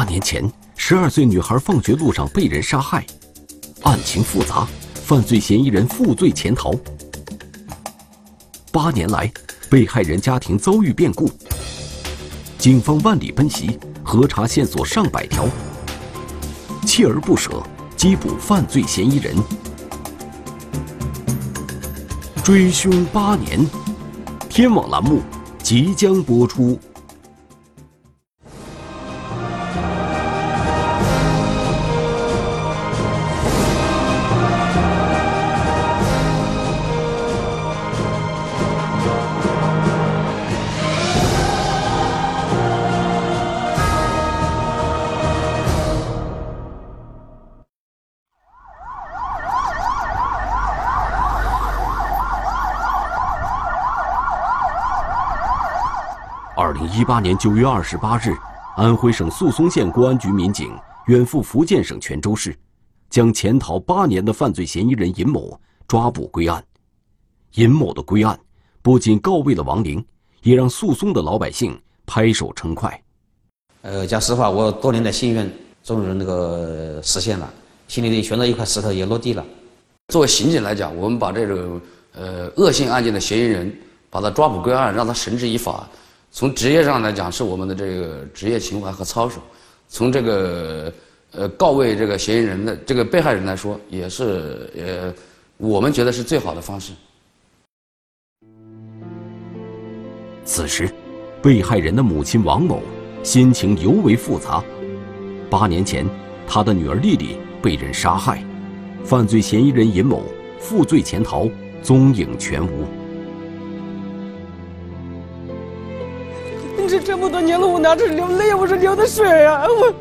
八年前，十二岁女孩放学路上被人杀害，案情复杂，犯罪嫌疑人负罪潜逃。八年来，被害人家庭遭遇变故，警方万里奔袭，核查线索上百条，锲而不舍缉捕犯罪嫌疑人。追凶八年，天网栏目即将播出。八年九月二十八日，安徽省宿松县公安局民警远赴福建省泉州市，将潜逃八年的犯罪嫌疑人尹某抓捕归案。尹某的归案不仅告慰了亡灵，也让宿松的老百姓拍手称快。呃，讲实话，我多年的心愿终于那个实现了，心里悬着一块石头也落地了。作为刑警来讲，我们把这种呃恶性案件的嫌疑人把他抓捕归案，让他绳之以法。从职业上来讲，是我们的这个职业情怀和操守；从这个呃告慰这个嫌疑人的这个被害人来说，也是呃我们觉得是最好的方式。此时，被害人的母亲王某心情尤为复杂。八年前，他的女儿丽丽被人杀害，犯罪嫌疑人尹某负罪潜逃，踪影全无。这这么多年了，我哪是流泪，我是流的水啊！我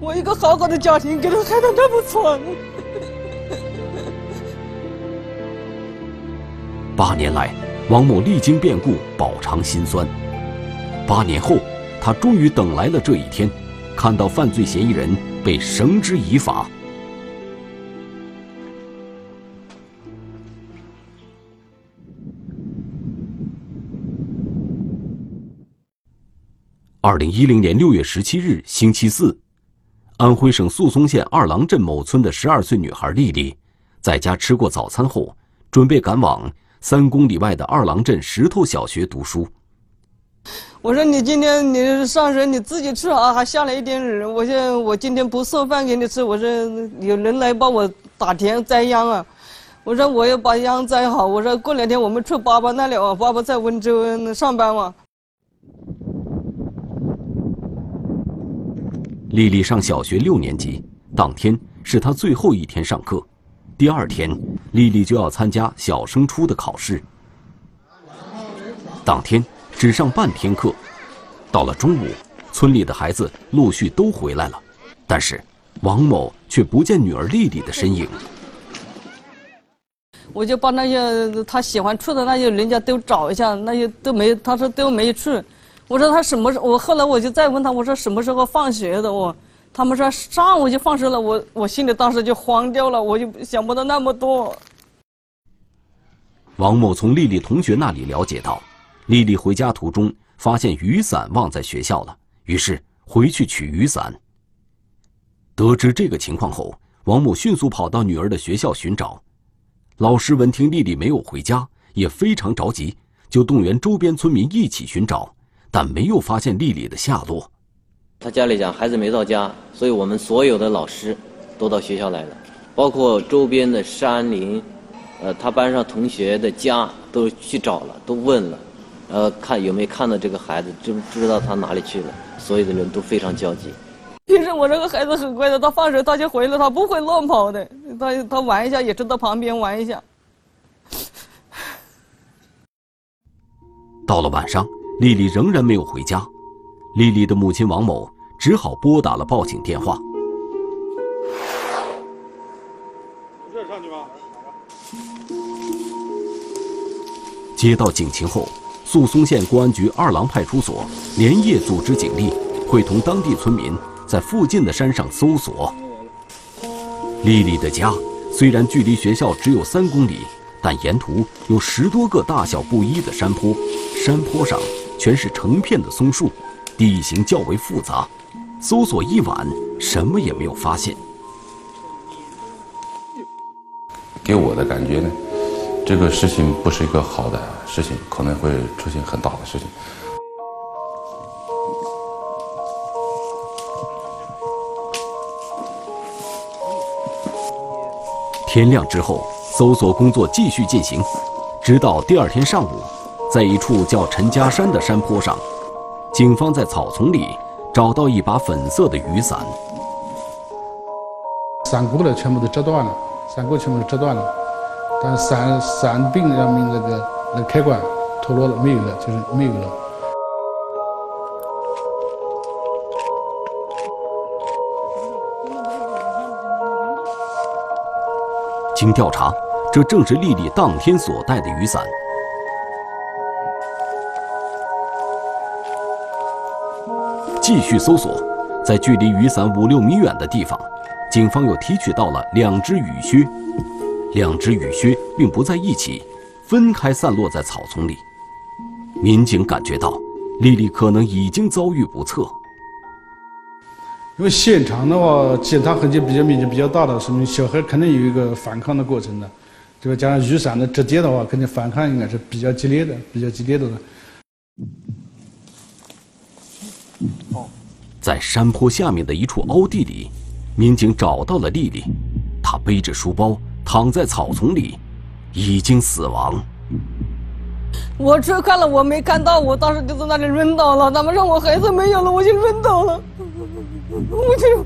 我一个好好的家庭，给他害得那么惨。八年来，王某历经变故，饱尝辛酸。八年后，他终于等来了这一天，看到犯罪嫌疑人被绳之以法。二零一零年六月十七日，星期四，安徽省宿松县二郎镇某村的十二岁女孩丽丽，在家吃过早餐后，准备赶往三公里外的二郎镇石头小学读书。我说你今天你上学你自己吃啊，还下了一点雨。我说我今天不送饭给你吃。我说有人来帮我打田栽秧啊。我说我要把秧栽好。我说过两天我们去爸爸那里啊，爸爸在温州上班嘛。丽丽上小学六年级，当天是她最后一天上课。第二天，丽丽就要参加小升初的考试。当天只上半天课。到了中午，村里的孩子陆续都回来了，但是王某却不见女儿丽丽的身影。我就把那些他喜欢去的那些人家都找一下，那些都没，他说都没去。我说他什么时？我后来我就再问他，我说什么时候放学的？我，他们说上午就放学了。我我心里当时就慌掉了，我就想不到那么多。王某从丽丽同学那里了解到，丽丽回家途中发现雨伞忘在学校了，于是回去取雨伞。得知这个情况后，王某迅速跑到女儿的学校寻找。老师闻听丽丽没有回家，也非常着急，就动员周边村民一起寻找。但没有发现丽丽的下落。他家里讲孩子没到家，所以我们所有的老师都到学校来了，包括周边的山林，呃，他班上同学的家都去找了，都问了，呃，看有没有看到这个孩子，知不知道他哪里去了？所有的人都非常焦急。平时我这个孩子很乖的，他放学他就回来，他不会乱跑的，他他玩一下也知道旁边玩一下。到了晚上。丽丽仍然没有回家，丽丽的母亲王某只好拨打了报警电话。接到警情后，宿松县公安局二郎派出所连夜组织警力，会同当地村民在附近的山上搜索。丽丽的家虽然距离学校只有三公里，但沿途有十多个大小不一的山坡，山坡上。全是成片的松树，地形较为复杂。搜索一晚，什么也没有发现。给我的感觉呢，这个事情不是一个好的事情，可能会出现很大的事情。天亮之后，搜索工作继续进行，直到第二天上午，在一处叫陈家山的山坡上，警方在草丛里找到一把粉色的雨伞。伞骨呢，全部都折断了，伞骨全部都折断了，但是伞伞柄上面那个那个开关脱落了，没有了，就是没有了。经调查，这正是丽丽当天所带的雨伞。继续搜索，在距离雨伞五六米远的地方，警方又提取到了两只雨靴。两只雨靴并不在一起，分开散落在草丛里。民警感觉到，丽丽可能已经遭遇不测。因为现场的话，检查痕迹比较面积比较大的，说明小孩肯定有一个反抗的过程的。这个加上雨伞的折叠的话，肯定反抗应该是比较激烈的，比较激烈的。在山坡下面的一处凹地里，民警找到了丽丽，她背着书包躺在草丛里，已经死亡。我车开了，我没看到，我当时就在那里晕倒了。他们让我孩子没有了，我就晕倒了。我就。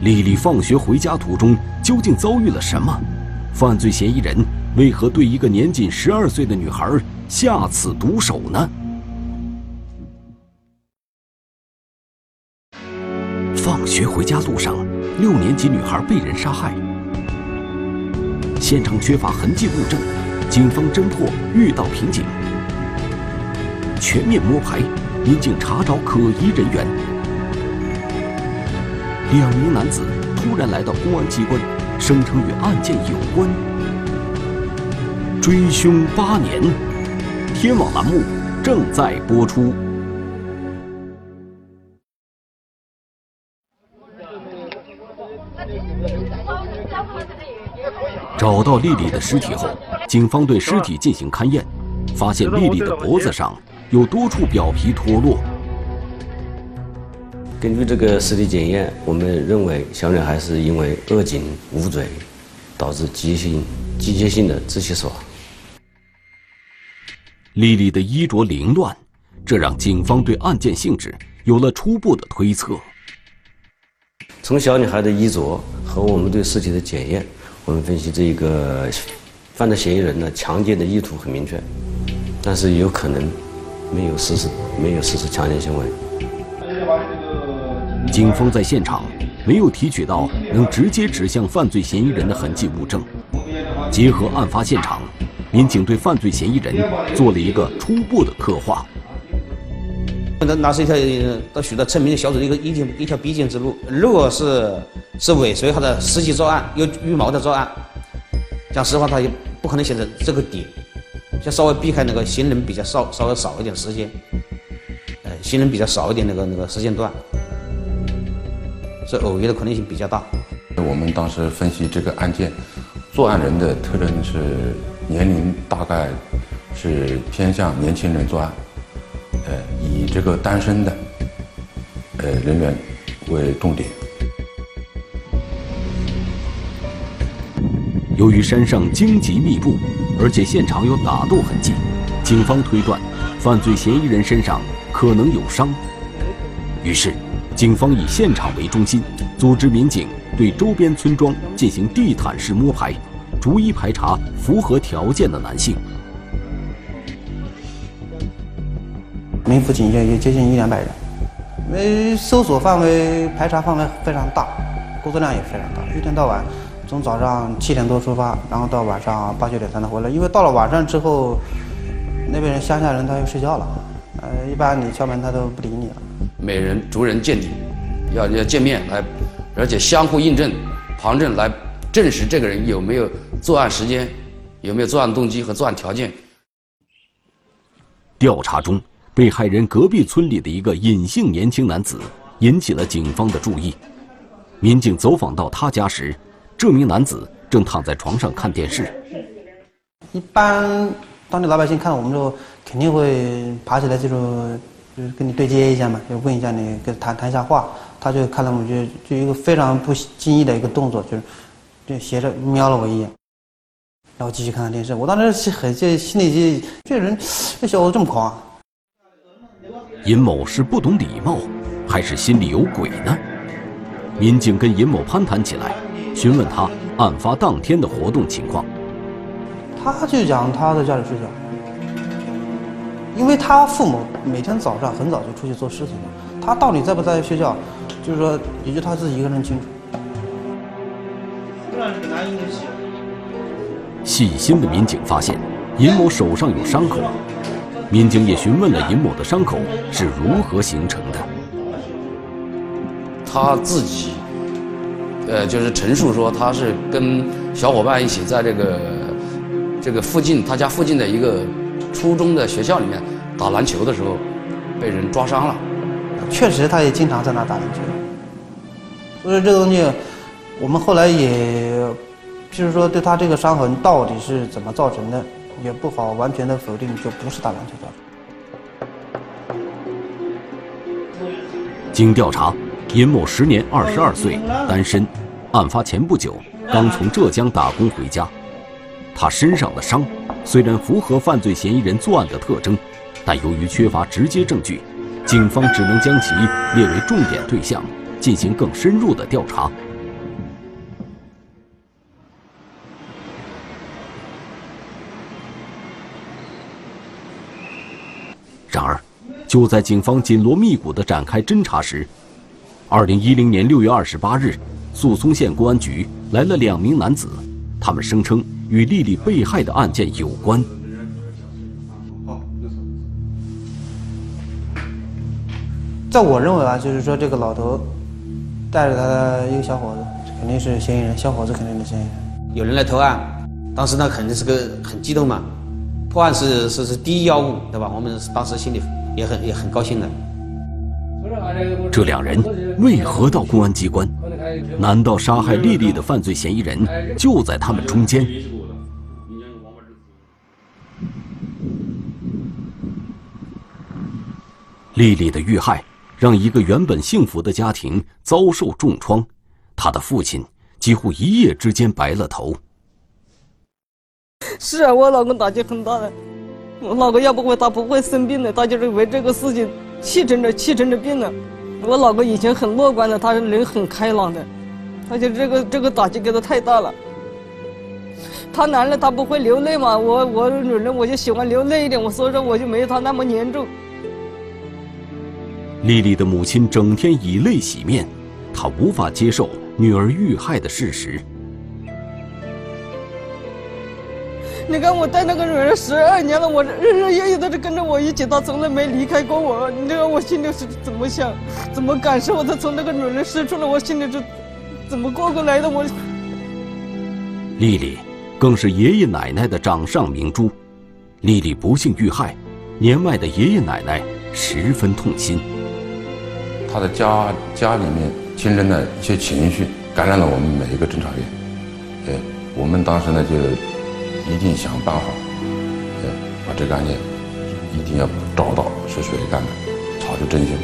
丽丽放学回家途中究竟遭遇了什么？犯罪嫌疑人为何对一个年仅十二岁的女孩下此毒手呢？放学回家路上，六年级女孩被人杀害，现场缺乏痕迹物证，警方侦破遇到瓶颈。全面摸排，民警查找可疑人员。两名男子突然来到公安机关，声称与案件有关。追凶八年，天网栏目正在播出。找到丽丽的尸体后，警方对尸体进行勘验，发现丽丽的脖子上。有多处表皮脱落。根据这个尸体检验，我们认为小女孩是因为扼颈捂嘴，导致急性、机械性的窒息死亡。丽丽的衣着凌乱，这让警方对案件性质有了初步的推测。从小女孩的衣着和我们对尸体的检验，我们分析这一个犯罪嫌疑人呢，强奸的意图很明确，但是有可能。没有实施，没有实施强奸行为。警方在现场没有提取到能直接指向犯罪嫌疑人的痕迹物证。结合案发现场，民警对犯罪嫌疑人做了一个初步的刻画。那那是一条到许多村民的小组的一个一条一条必经之路。如果是是尾随他的实际作案，有预谋的作案，讲实话，他也不可能选择这个点。就稍微避开那个行人比较少、稍微少一点时间，呃，行人比较少一点那个那个时间段，是偶遇的可能性比较大。我们当时分析这个案件，作案人的特征是年龄大概是偏向年轻人作案，呃，以这个单身的呃人员为重点。由于山上荆棘密布。而且现场有打斗痕迹，警方推断，犯罪嫌疑人身上可能有伤。于是，警方以现场为中心，组织民警对周边村庄进行地毯式摸排，逐一排查符合条件的男性。名副警员也接近一两百人，因为搜索范围、排查范围非常大，工作量也非常大，一天到晚。从早上七点多出发，然后到晚上八九点才能回来。因为到了晚上之后，那边人乡下人他又睡觉了，呃，一般你敲门他都不理你了。每人逐人见底，要要见面来，而且相互印证、旁证来证实这个人有没有作案时间，有没有作案动机和作案条件。调查中，被害人隔壁村里的一个隐姓年轻男子引起了警方的注意。民警走访到他家时，这名男子正躺在床上看电视。一般当地老百姓看到我们之后，肯定会爬起来，就说就是跟你对接一下嘛，就问一下你，跟谈谈一下话。他就看到我们就就一个非常不经意的一个动作，就是就斜着瞄了我一眼，然后继续看看电视。我当时很这心里就这人这小子这么狂。尹某是不懂礼貌，还是心里有鬼呢？民警跟尹某攀谈起来，询问他案发当天的活动情况。他就讲他在家里睡觉，因为他父母每天早上很早就出去做事情了，他到底在不在学校，就是说也就他自己一个人清楚。细心的民警发现，尹某手上有伤口。民警也询问了尹某的伤口是如何形成的。他自己，呃，就是陈述说他是跟小伙伴一起在这个这个附近他家附近的一个初中的学校里面打篮球的时候，被人抓伤了。确实，他也经常在那打篮球。所以这东西，我们后来也，就是说对他这个伤痕到底是怎么造成的？也不好完全的否定，就不是打篮球造成。经调查，尹某时年二十二岁，单身，案发前不久刚从浙江打工回家。他身上的伤虽然符合犯罪嫌疑人作案的特征，但由于缺乏直接证据，警方只能将其列为重点对象，进行更深入的调查。就在警方紧锣密鼓地展开侦查时，二零一零年六月二十八日，宿松县公安局来了两名男子，他们声称与丽丽被害的案件有关。在我认为啊，就是说这个老头带着他的一个小伙子，肯定是嫌疑人，小伙子肯定是嫌疑人。有人来投案，当时呢肯定是个很激动嘛。破案是是是第一要务，对吧？我们当时心里也很也很高兴的。这两人为何到公安机关？难道杀害丽丽的犯罪嫌疑人就在他们中间？丽丽的遇害让一个原本幸福的家庭遭受重创，她的父亲几乎一夜之间白了头。是啊，我老公打击很大的。我老公要不会他不会生病的，他就是为这个事情气成着气成着病了。我老公以前很乐观的，他人很开朗的，他就这个这个打击给他太大了。他男人他不会流泪嘛，我我女人我就喜欢流泪一点，我所以说我就没有他那么严重。丽丽的母亲整天以泪洗面，她无法接受女儿遇害的事实。你看我带那个女人十二年了，我日日夜夜都是跟着我一起，她从来没离开过我。你知道我心里是怎么想，怎么感受？她从那个女人失去了，我心里是怎么过过来的？我丽丽更是爷爷奶奶的掌上明珠。丽丽不幸遇害，年迈的爷爷奶奶十分痛心。他的家家里面亲人的一些情绪感染了我们每一个侦查员。哎，我们当时呢就。一定想办法，呃，把这个案件一定要找到是谁干的，查出真凶，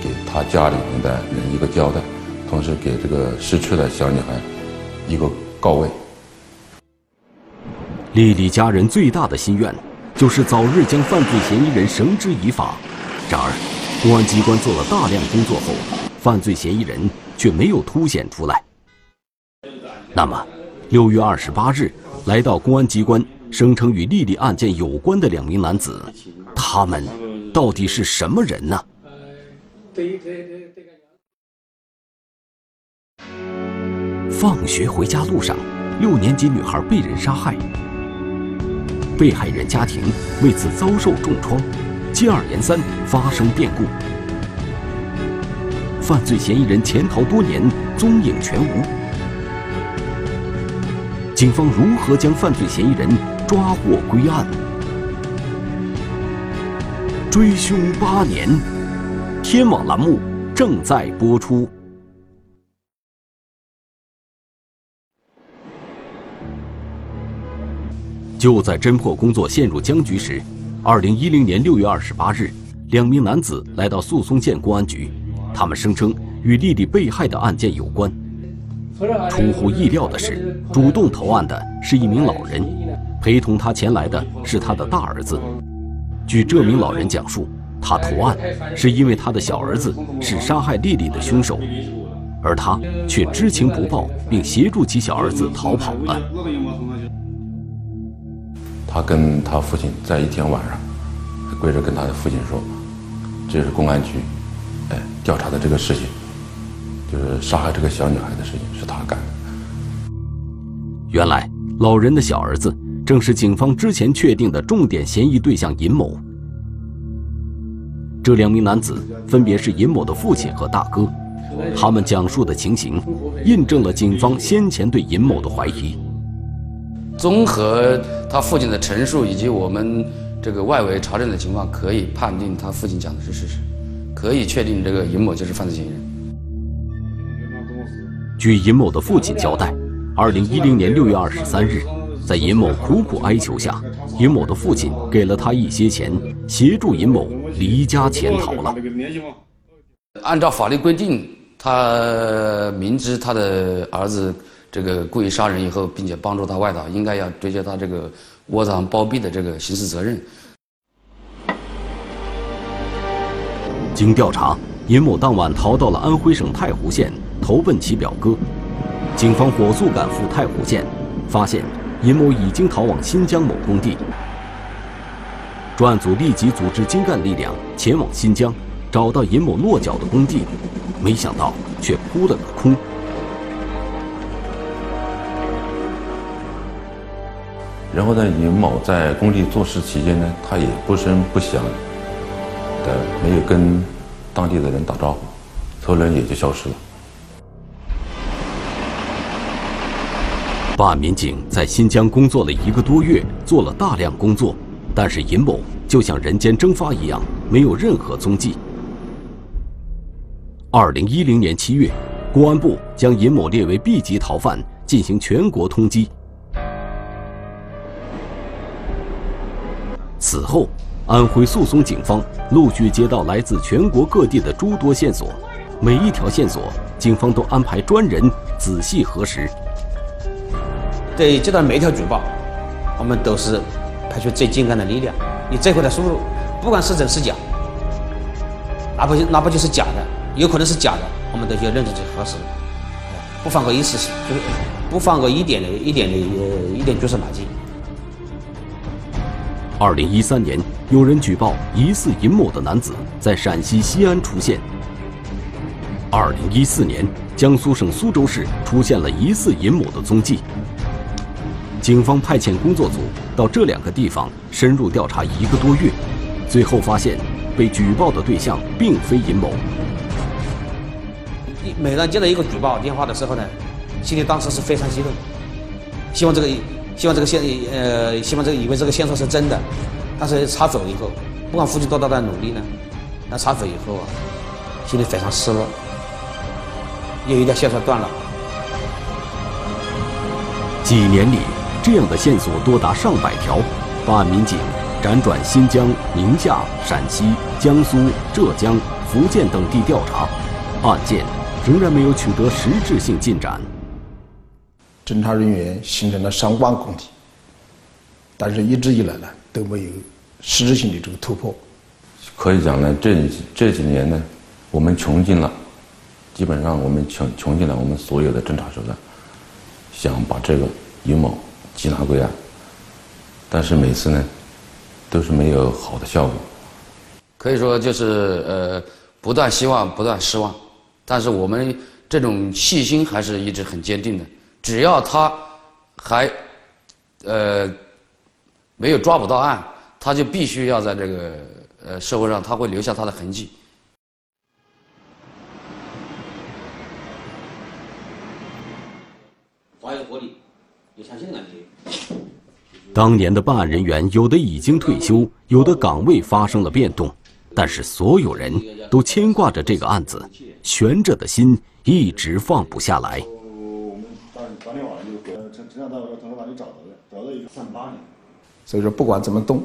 给他家里面的人一个交代，同时给这个失去的小女孩一个告慰。丽丽家人最大的心愿就是早日将犯罪嫌疑人绳之以法。然而，公安机关做了大量工作后，犯罪嫌疑人却没有凸显出来。那么，六月二十八日。来到公安机关，声称与莉莉案件有关的两名男子，他们到底是什么人呢？放学回家路上，六年级女孩被人杀害，被害人家庭为此遭受重创，接二连三发生变故，犯罪嫌疑人潜逃多年，踪影全无。警方如何将犯罪嫌疑人抓获归案？追凶八年，天网栏目正在播出。就在侦破工作陷入僵局时，二零一零年六月二十八日，两名男子来到宿松县公安局，他们声称与丽丽被害的案件有关。出乎意料的是，主动投案的是一名老人，陪同他前来的是他的大儿子。据这名老人讲述，他投案是因为他的小儿子是杀害丽丽的凶手，而他却知情不报，并协助其小儿子逃跑了。他跟他父亲在一天晚上，跪着跟他的父亲说：“这是公安局，哎，调查的这个事情，就是杀害这个小女孩的事情是他干的。”原来，老人的小儿子正是警方之前确定的重点嫌疑对象尹某。这两名男子分别是尹某的父亲和大哥，他们讲述的情形，印证了警方先前对尹某的怀疑。综合他父亲的陈述以及我们这个外围查证的情况，可以判定他父亲讲的是事实，可以确定这个尹某就是犯罪嫌疑人。据尹某的父亲交代，二零一零年六月二十三日，在尹某苦苦哀求下，尹某的父亲给了他一些钱，协助尹某离家潜逃了。按照法律规定，他明知他的儿子。这个故意杀人以后，并且帮助他外逃，应该要追究他这个窝藏包庇的这个刑事责任。经调查，尹某当晚逃到了安徽省太湖县，投奔其表哥。警方火速赶赴太湖县，发现尹某已经逃往新疆某工地。专案组立即组织精干力量前往新疆，找到尹某落脚的工地，没想到却扑了个空。然后呢，尹某在工地做事期间呢，他也不声不响的，没有跟当地的人打招呼，后来也就消失了。办案民警在新疆工作了一个多月，做了大量工作，但是尹某就像人间蒸发一样，没有任何踪迹。二零一零年七月，公安部将尹某列为 B 级逃犯，进行全国通缉。此后，安徽宿松警方陆续接到来自全国各地的诸多线索，每一条线索，警方都安排专人仔细核实。对接到每一条举报，我们都是派出最精干的力量。你这回的输入，不管是真是假，哪怕哪怕就是假的，有可能是假的，我们都需要认真去核实，不放过一丝，就是不放过一点的一点的一点蛛丝马迹。二零一三年，有人举报疑似尹某的男子在陕西西安出现。二零一四年，江苏省苏州市出现了疑似尹某的踪迹。警方派遣工作组到这两个地方深入调查一个多月，最后发现被举报的对象并非尹某。每当接到一个举报电话的时候呢，心里当时是非常激动，希望这个。希望这个线，呃，希望这个以为这个线索是真的，但是查走以后，不管付出多大的努力呢，那查走以后啊，心里非常失落，有一条线索断了。几年里，这样的线索多达上百条，办案民警辗转新疆、宁夏、陕西、江苏、浙江、福建等地调查，案件仍然没有取得实质性进展。侦查人员形成了上万公里，但是一直以来呢都没有实质性的这个突破。可以讲呢，这这几年呢，我们穷尽了，基本上我们穷穷尽了我们所有的侦查手段，想把这个尹某缉拿归案，但是每次呢，都是没有好的效果。可以说就是呃，不断希望，不断失望，但是我们这种信心还是一直很坚定的。只要他还呃没有抓捕到案，他就必须要在这个呃社会上，他会留下他的痕迹。华有活力，当年的办案人员有的已经退休，有的岗位发生了变动，但是所有人都牵挂着这个案子，悬着的心一直放不下来。所以说，不管怎么动，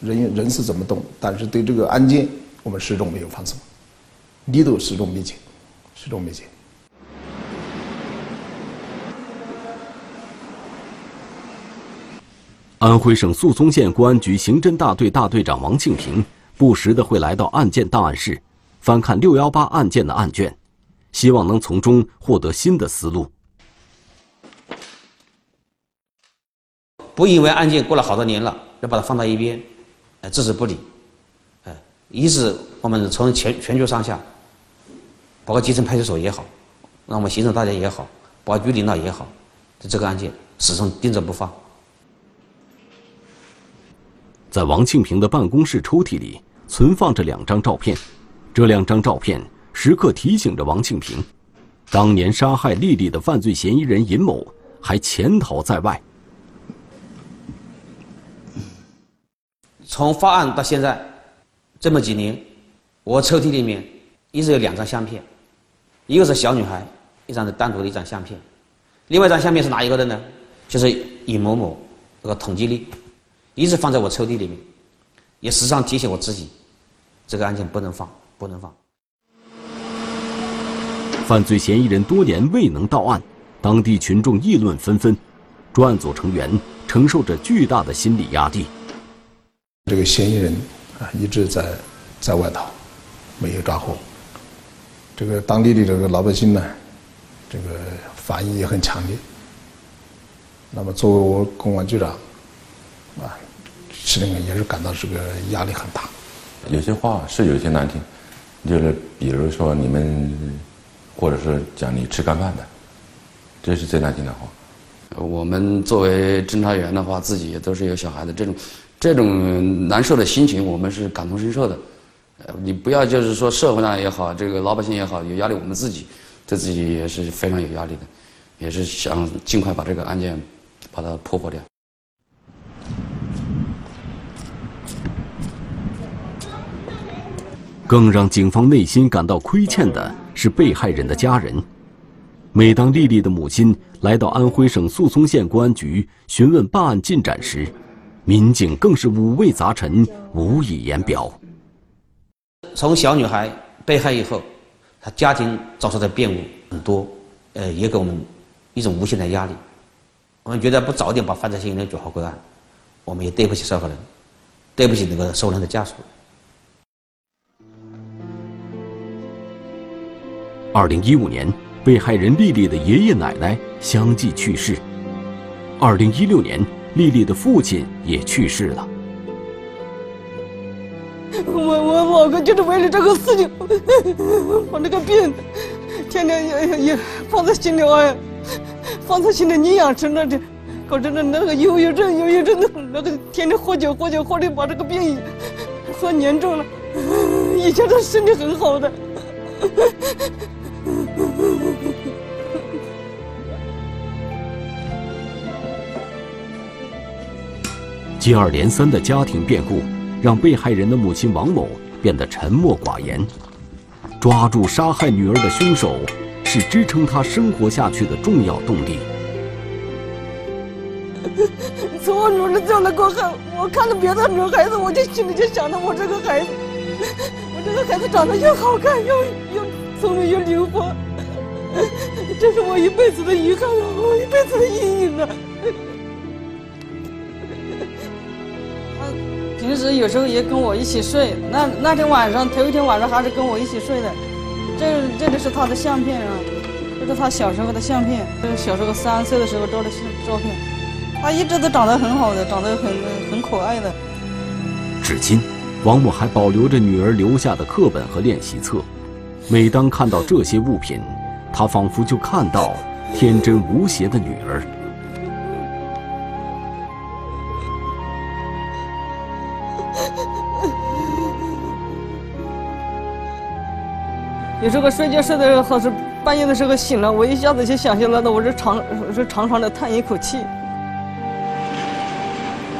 人人是怎么动，但是对这个案件，我们始终没有放松，力度始终没减，始终没减。安徽省宿松县公安局刑侦大队大队长王庆平不时的会来到案件档案室，翻看六幺八案件的案卷，希望能从中获得新的思路。不因为案件过了好多年了，要把它放到一边，呃，置之不理，呃，一是我们从全全局上下，包括基层派出所也好，那我们刑侦大家也好，保安局领导也好，对这个案件始终盯着不放。在王庆平的办公室抽屉里存放着两张照片，这两张照片时刻提醒着王庆平，当年杀害丽丽的犯罪嫌疑人尹某还潜逃在外。从发案到现在，这么几年，我抽屉里面一直有两张相片，一个是小女孩，一张是单独的一张相片，另外一张相片是哪一个的呢？就是尹某某这个统计历，一直放在我抽屉里面，也时常提醒我自己，这个案件不能放，不能放。犯罪嫌疑人多年未能到案，当地群众议论纷纷，专案组成员承受着巨大的心理压力。这个嫌疑人啊一直在在外逃，没有抓获。这个当地的这个老百姓呢，这个反应也很强烈。那么作为我公安局长，啊，心里面也是感到这个压力很大。有些话是有些难听，就是比如说你们，或者是讲你吃干饭的，这是最难听的话。我们作为侦查员的话，自己也都是有小孩的这种。这种难受的心情，我们是感同身受的。呃，你不要就是说社会上也好，这个老百姓也好，有压力，我们自己对自己也是非常有压力的，也是想尽快把这个案件把它破获掉。更让警方内心感到亏欠的是被害人的家人。每当丽丽的母亲来到安徽省宿松县公安局询问办案进展时，民警更是五味杂陈，无以言表。从小女孩被害以后，她家庭遭受的变故很多，呃，也给我们一种无限的压力。我们觉得不早点把犯罪嫌疑人抓获归案，我们也对不起受害人，对不起那个受害人的家属。二零一五年，被害人丽丽的爷爷奶奶相继去世。二零一六年。丽丽的父亲也去世了。我我老公就是为了这个事情，我那个病，天天也也放在心里啊，放在心里你养成了的，搞成的那个忧郁症，忧郁症的那个天天喝酒喝酒喝的把这个病 喝严重了。以前他身体很好的。接二连三的家庭变故，让被害人的母亲王某变得沉默寡言。抓住杀害女儿的凶手，是支撑她生活下去的重要动力。从我女儿这样的过后，我看到别的女孩子，我就心里就想着我这个孩子，我这个孩子长得又好看又又聪明又灵活，这是我一辈子的遗憾啊，我一辈子的阴影啊。平时有时候也跟我一起睡，那那天晚上头一天晚上还是跟我一起睡的。这这个是他的相片啊，这是他小时候的相片，这是小时候三岁的时候照的相照片。他一直都长得很好的，长得很很可爱的。至今，王某还保留着女儿留下的课本和练习册。每当看到这些物品，他仿佛就看到天真无邪的女儿。有时候睡觉睡的时候是半夜的时候醒了，我一下子就想起来了，我是长是长长的叹一口气，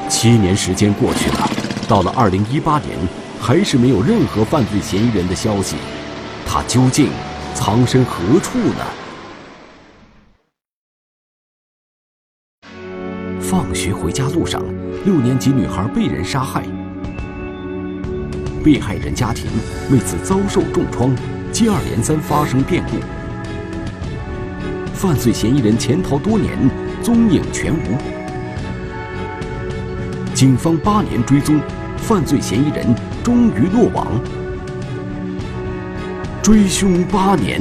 七年时间过去了，到了二零一八年，还是没有任何犯罪嫌疑人的消息，他究竟藏身何处呢？放学回家路上，六年级女孩被人杀害，被害人家庭为此遭受重创，接二连三发生变故，犯罪嫌疑人潜逃多年，踪影全无。警方八年追踪，犯罪嫌疑人终于落网。追凶八年，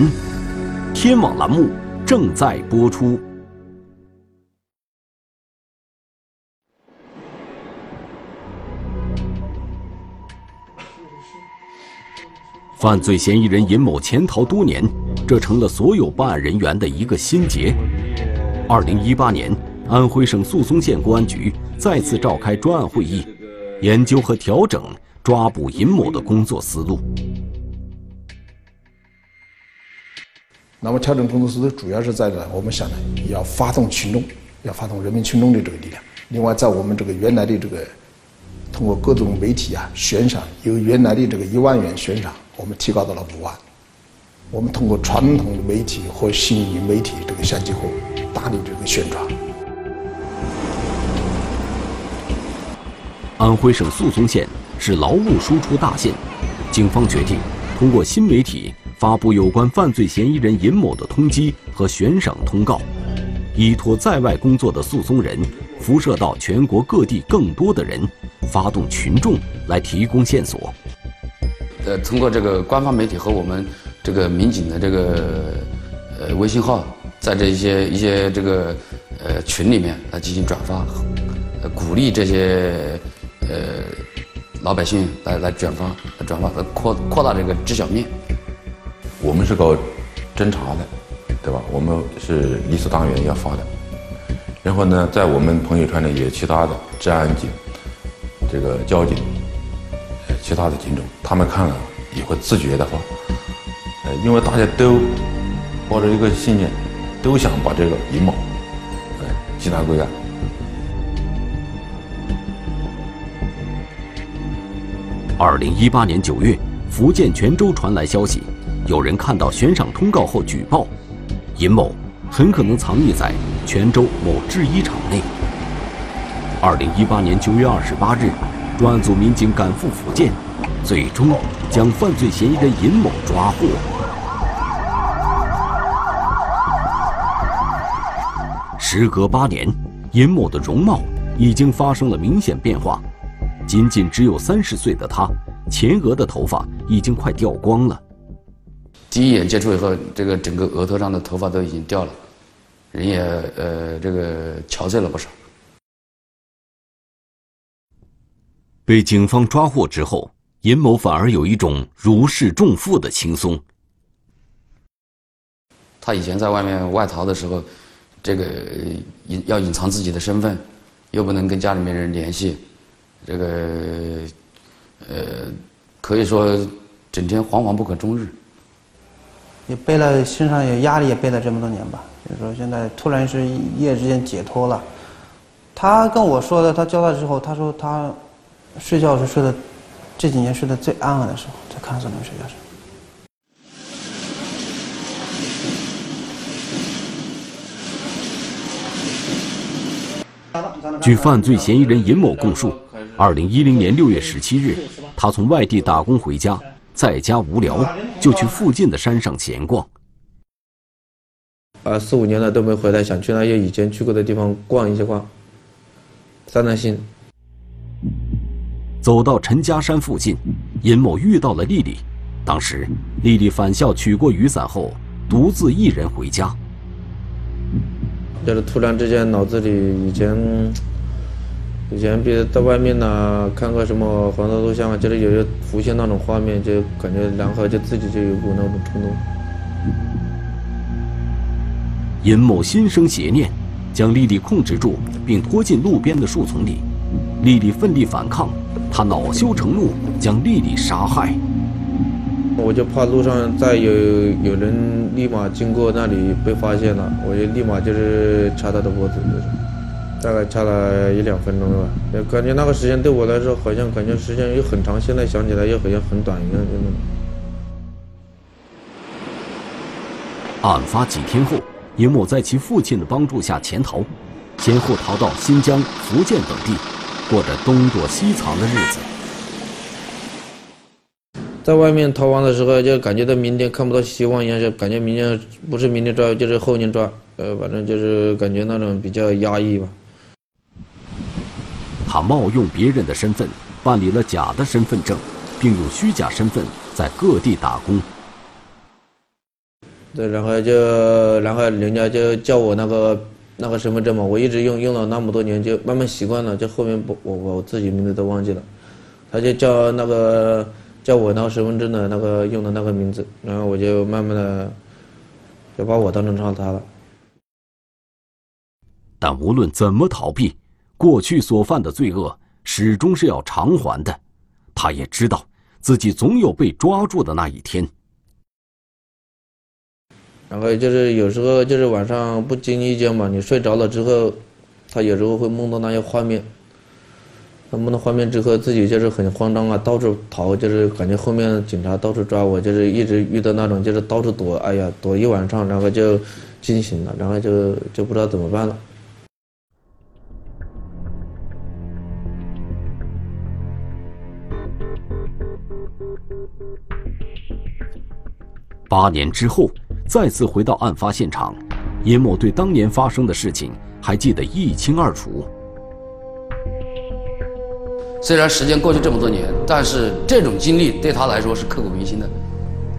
天网栏目正在播出。犯罪嫌疑人尹某潜逃多年，这成了所有办案人员的一个心结。二零一八年，安徽省宿松县公安局再次召开专案会议，研究和调整抓捕尹某的工作思路。那么调整工作思路主要是在呢，我们想呢，要发动群众，要发动人民群众的这个力量。另外，在我们这个原来的这个，通过各种媒体啊悬赏，由原来的这个一万元悬赏。我们提高到了五万。我们通过传统媒体和新媒体这个相结合，大力这个宣传。安徽省宿松县是劳务输出大县，警方决定通过新媒体发布有关犯罪嫌疑人尹某的通缉和悬赏通告，依托在外工作的诉讼人，辐射到全国各地更多的人，发动群众来提供线索。呃，通过这个官方媒体和我们这个民警的这个呃微信号，在这一些一些这个呃群里面来进行转发，鼓励这些呃老百姓来来转发、转发和、扩扩大这个知晓面。我们是搞侦查的，对吧？我们是理所当然要发的。然后呢，在我们朋友圈里也其他的治安警、这个交警。呃其他的警种，他们看了也会自觉的发，呃，因为大家都抱着一个信念，都想把这个李某，呃，缉拿归案。二零一八年九月，福建泉州传来消息，有人看到悬赏通告后举报，尹某很可能藏匿在泉州某制衣厂内。二零一八年九月二十八日。专案组民警赶赴福建，最终将犯罪嫌疑人尹某抓获。时隔八年，尹某的容貌已经发生了明显变化，仅仅只有三十岁的他，前额的头发已经快掉光了。第一眼接触以后，这个整个额头上的头发都已经掉了，人也呃这个憔悴了不少。被警方抓获之后，尹某反而有一种如释重负的轻松。他以前在外面外逃的时候，这个隐要隐藏自己的身份，又不能跟家里面人联系，这个呃，可以说整天惶惶不可终日。也背了身上也压力，也背了这么多年吧。就是说，现在突然是一夜之间解脱了。他跟我说的，他交代之后，他说他。睡觉是睡的，这几年睡得最安稳的时候，在看守里睡觉时。据犯罪嫌疑人尹某供述，二零一零年六月十七日，他从外地打工回家，在家无聊，就去附近的山上闲逛。啊，四五年了都没回来，想去那些以前去过的地方逛一下逛，散散心。走到陈家山附近，尹某遇到了丽丽。当时，丽丽返校取过雨伞后，独自一人回家。就是突然之间，脑子里以前，以前别在外面呢，看个什么黄色录像啊，就是有些浮现那种画面，就感觉然后就自己就有股那种冲动。尹某心生邪念，将丽丽控制住，并拖进路边的树丛里。丽丽奋力反抗。他恼羞成怒，将丽丽杀害。我就怕路上再有有人立马经过那里被发现了，我就立马就是掐他的脖子，就是大概差了一两分钟吧，感觉那个时间对我来说好像感觉时间又很长，现在想起来又好像很短一样，真的。案发几天后，尹某在其父亲的帮助下潜逃，先后逃到新疆、福建等地，过着东躲西藏的日子。在外面逃亡的时候，就感觉到明天看不到希望一样，就感觉明天不是明天抓就是后天抓，呃，反正就是感觉那种比较压抑吧。他冒用别人的身份办理了假的身份证，并用虚假身份在各地打工。对，然后就，然后人家就叫我那个那个身份证嘛，我一直用用了那么多年，就慢慢习惯了，就后面不我我自己名字都忘记了，他就叫那个叫我那个身份证的那个用的那个名字，然后我就慢慢的就把我当成他他了。但无论怎么逃避，过去所犯的罪恶始终是要偿还的。他也知道自己总有被抓住的那一天。然后就是有时候就是晚上不经意间嘛，你睡着了之后，他有时候会梦到那些画面。他梦到画面之后，自己就是很慌张啊，到处逃，就是感觉后面警察到处抓我，就是一直遇到那种就是到处躲，哎呀，躲一晚上，然后就惊醒了，然后就就不知道怎么办了。八年之后，再次回到案发现场，尹某对当年发生的事情还记得一清二楚。虽然时间过去这么多年，但是这种经历对他来说是刻骨铭心的，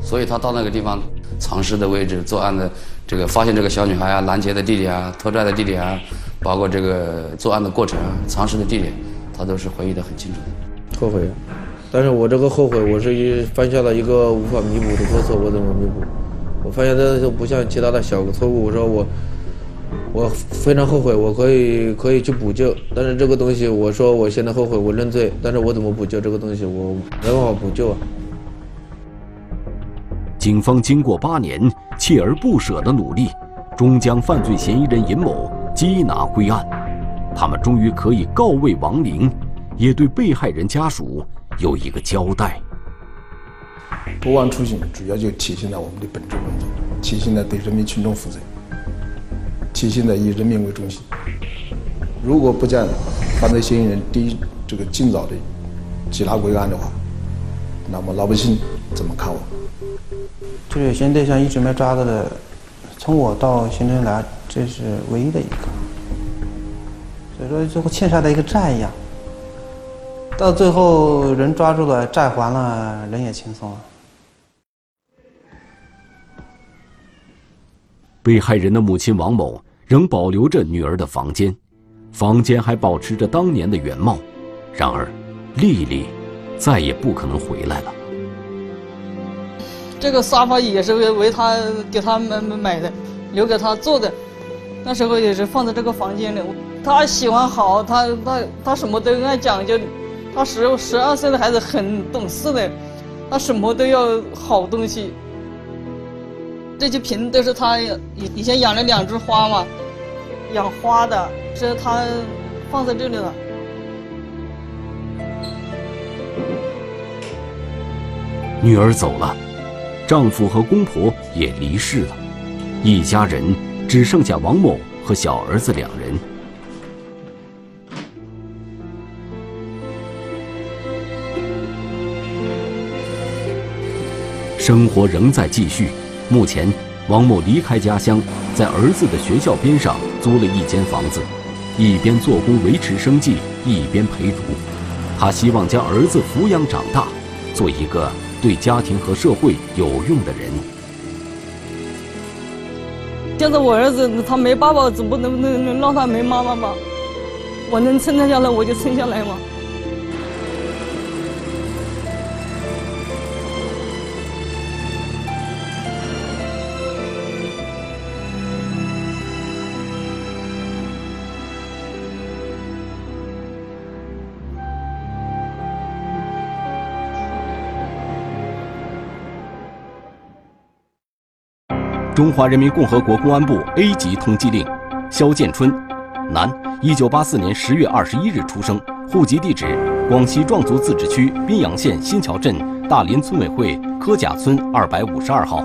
所以他到那个地方藏尸的位置、作案的这个发现这个小女孩啊、拦截的地点啊、拖拽的地点啊，包括这个作案的过程啊、藏尸的地点，他都是回忆的很清楚的。后悔。但是我这个后悔，我是一犯下了一个无法弥补的过错，我怎么弥补？我发现这就不像其他的小错误，我说我，我非常后悔，我可以可以去补救，但是这个东西，我说我现在后悔，我认罪，但是我怎么补救这个东西？我没办法补救啊。警方经过八年锲而不舍的努力，终将犯罪嫌疑人尹某缉拿归案，他们终于可以告慰亡灵，也对被害人家属。有一个交代。不忘初心，主要就体现在我们的本职工作，体现在对人民群众负责，体现在以人民为中心。如果不将犯罪嫌疑人第一这个尽早的缉拿归案的话，那么老百姓怎么看我？这个嫌疑对象一直没抓到的，从我到刑侦来，这是唯一的一个，所以说最后欠下的一个债一样。到最后人抓住了，债还了，人也轻松了。被害人的母亲王某仍保留着女儿的房间，房间还保持着当年的原貌。然而，丽丽再也不可能回来了。这个沙发也是为为他给他买买的，留给他坐的。那时候也是放在这个房间里。他喜欢好，他他他什么都爱讲究。他十十二岁的孩子很懂事的，他什么都要好东西。这些瓶都是他以以前养了两只花嘛，养花的，是他放在这里了。女儿走了，丈夫和公婆也离世了，一家人只剩下王某和小儿子两人。生活仍在继续。目前，王某离开家乡，在儿子的学校边上租了一间房子，一边做工维持生计，一边陪读。他希望将儿子抚养长大，做一个对家庭和社会有用的人。现在我儿子他没爸爸，总不能能能让他没妈妈吧？我能撑得下来，我就撑下来嘛。中华人民共和国公安部 A 级通缉令：肖建春，男，一九八四年十月二十一日出生，户籍地址广西壮族自治区宾阳县新桥镇大林村委会柯甲村二百五十二号，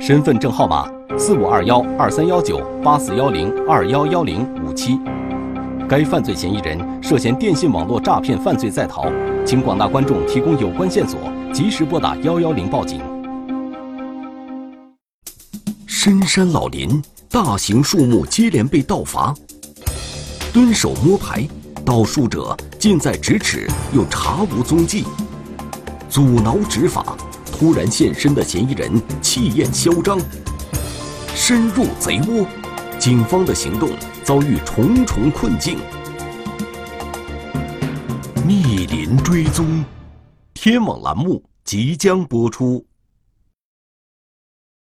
身份证号码四五二幺二三幺九八四幺零二幺幺零五七。该犯罪嫌疑人涉嫌电信网络诈骗犯罪在逃，请广大观众提供有关线索，及时拨打幺幺零报警。深山老林，大型树木接连被盗伐。蹲守摸排，盗树者近在咫尺，又查无踪迹。阻挠执法，突然现身的嫌疑人气焰嚣张。深入贼窝，警方的行动遭遇重重困境。密林追踪，天网栏目即将播出。